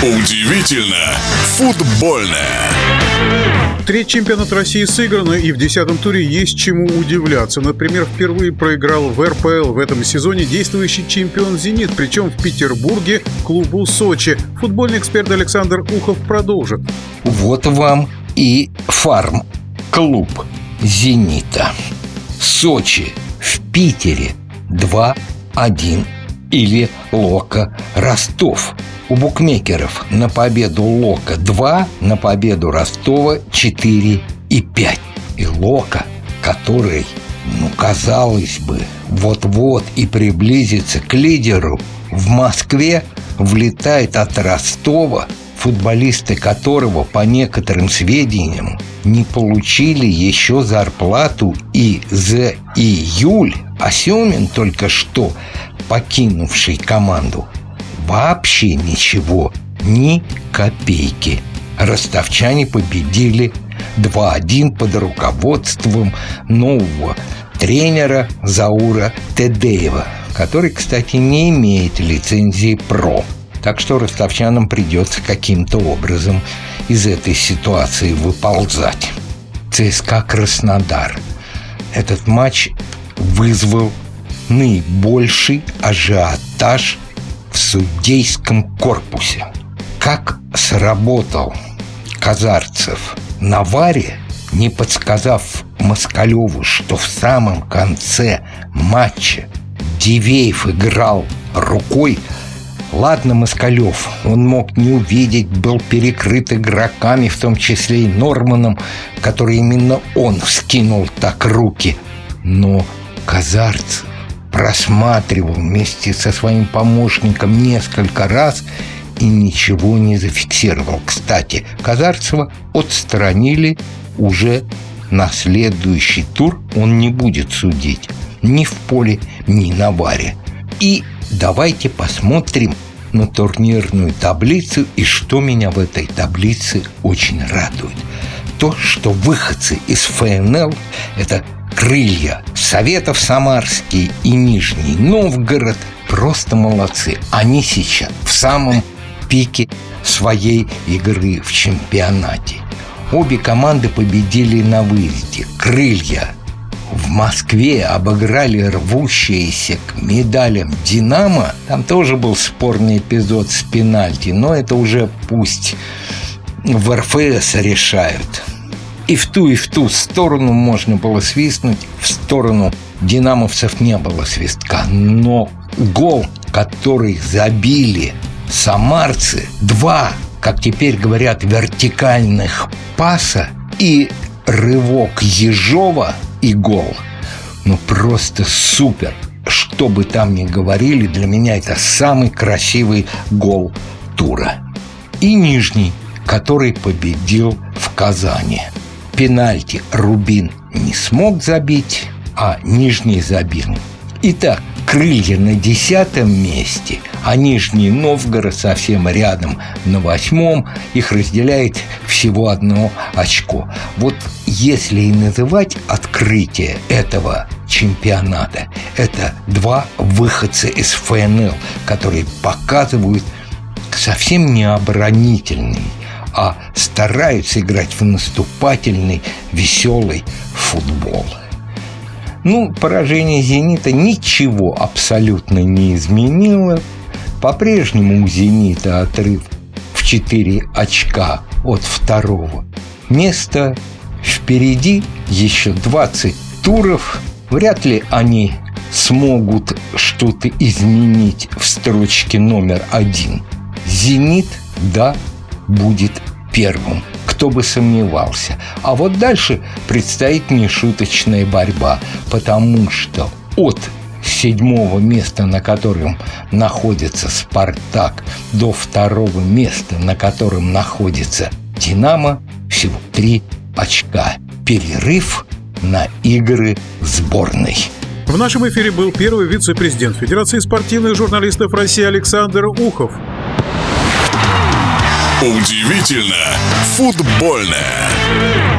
Удивительно футбольное. Третий чемпионат России сыграно, и в десятом туре есть чему удивляться. Например, впервые проиграл в РПЛ в этом сезоне действующий чемпион «Зенит», причем в Петербурге клубу «Сочи». Футбольный эксперт Александр Ухов продолжит. Вот вам и фарм-клуб «Зенита». Сочи в Питере 2-1 или Лока Ростов. У букмекеров на победу Лока 2, на победу Ростова 4 и 5. И Лока, который, ну, казалось бы, вот-вот и приблизится к лидеру, в Москве влетает от Ростова, футболисты которого, по некоторым сведениям, не получили еще зарплату и за июль, а Семин только что покинувший команду, вообще ничего, ни копейки. Ростовчане победили 2-1 под руководством нового тренера Заура Тедеева, который, кстати, не имеет лицензии ПРО. Так что ростовчанам придется каким-то образом из этой ситуации выползать. ЦСКА Краснодар. Этот матч вызвал наибольший ажиотаж в судейском корпусе. Как сработал Казарцев на варе, не подсказав Москалеву, что в самом конце матча Дивеев играл рукой, Ладно, Москалев, он мог не увидеть, был перекрыт игроками, в том числе и Норманом, который именно он вскинул так руки. Но Казарцев просматривал вместе со своим помощником несколько раз и ничего не зафиксировал. Кстати, Казарцева отстранили уже на следующий тур он не будет судить ни в поле, ни на баре. И давайте посмотрим на турнирную таблицу и что меня в этой таблице очень радует. То, что выходцы из ФНЛ – это крылья. Советов Самарский и Нижний Новгород просто молодцы. Они сейчас в самом пике своей игры в чемпионате. Обе команды победили на выезде. Крылья в Москве обыграли рвущиеся к медалям «Динамо». Там тоже был спорный эпизод с пенальти, но это уже пусть в РФС решают и в ту, и в ту сторону можно было свистнуть. В сторону динамовцев не было свистка. Но гол, который забили самарцы, два, как теперь говорят, вертикальных паса и рывок Ежова и гол. Ну просто супер. Что бы там ни говорили, для меня это самый красивый гол тура. И нижний, который победил в Казани пенальти Рубин не смог забить, а Нижний забил. Итак, крылья на десятом месте, а Нижний Новгород совсем рядом на восьмом. Их разделяет всего одно очко. Вот если и называть открытие этого чемпионата, это два выходца из ФНЛ, которые показывают совсем не оборонительный а стараются играть в наступательный, веселый футбол. Ну, поражение «Зенита» ничего абсолютно не изменило. По-прежнему у «Зенита» отрыв в 4 очка от второго места. Впереди еще 20 туров. Вряд ли они смогут что-то изменить в строчке номер один. «Зенит» да, будет первым. Кто бы сомневался. А вот дальше предстоит нешуточная борьба, потому что от седьмого места, на котором находится «Спартак», до второго места, на котором находится «Динамо», всего три очка. Перерыв на игры сборной. В нашем эфире был первый вице-президент Федерации спортивных журналистов России Александр Ухов. Удивительно футбольное.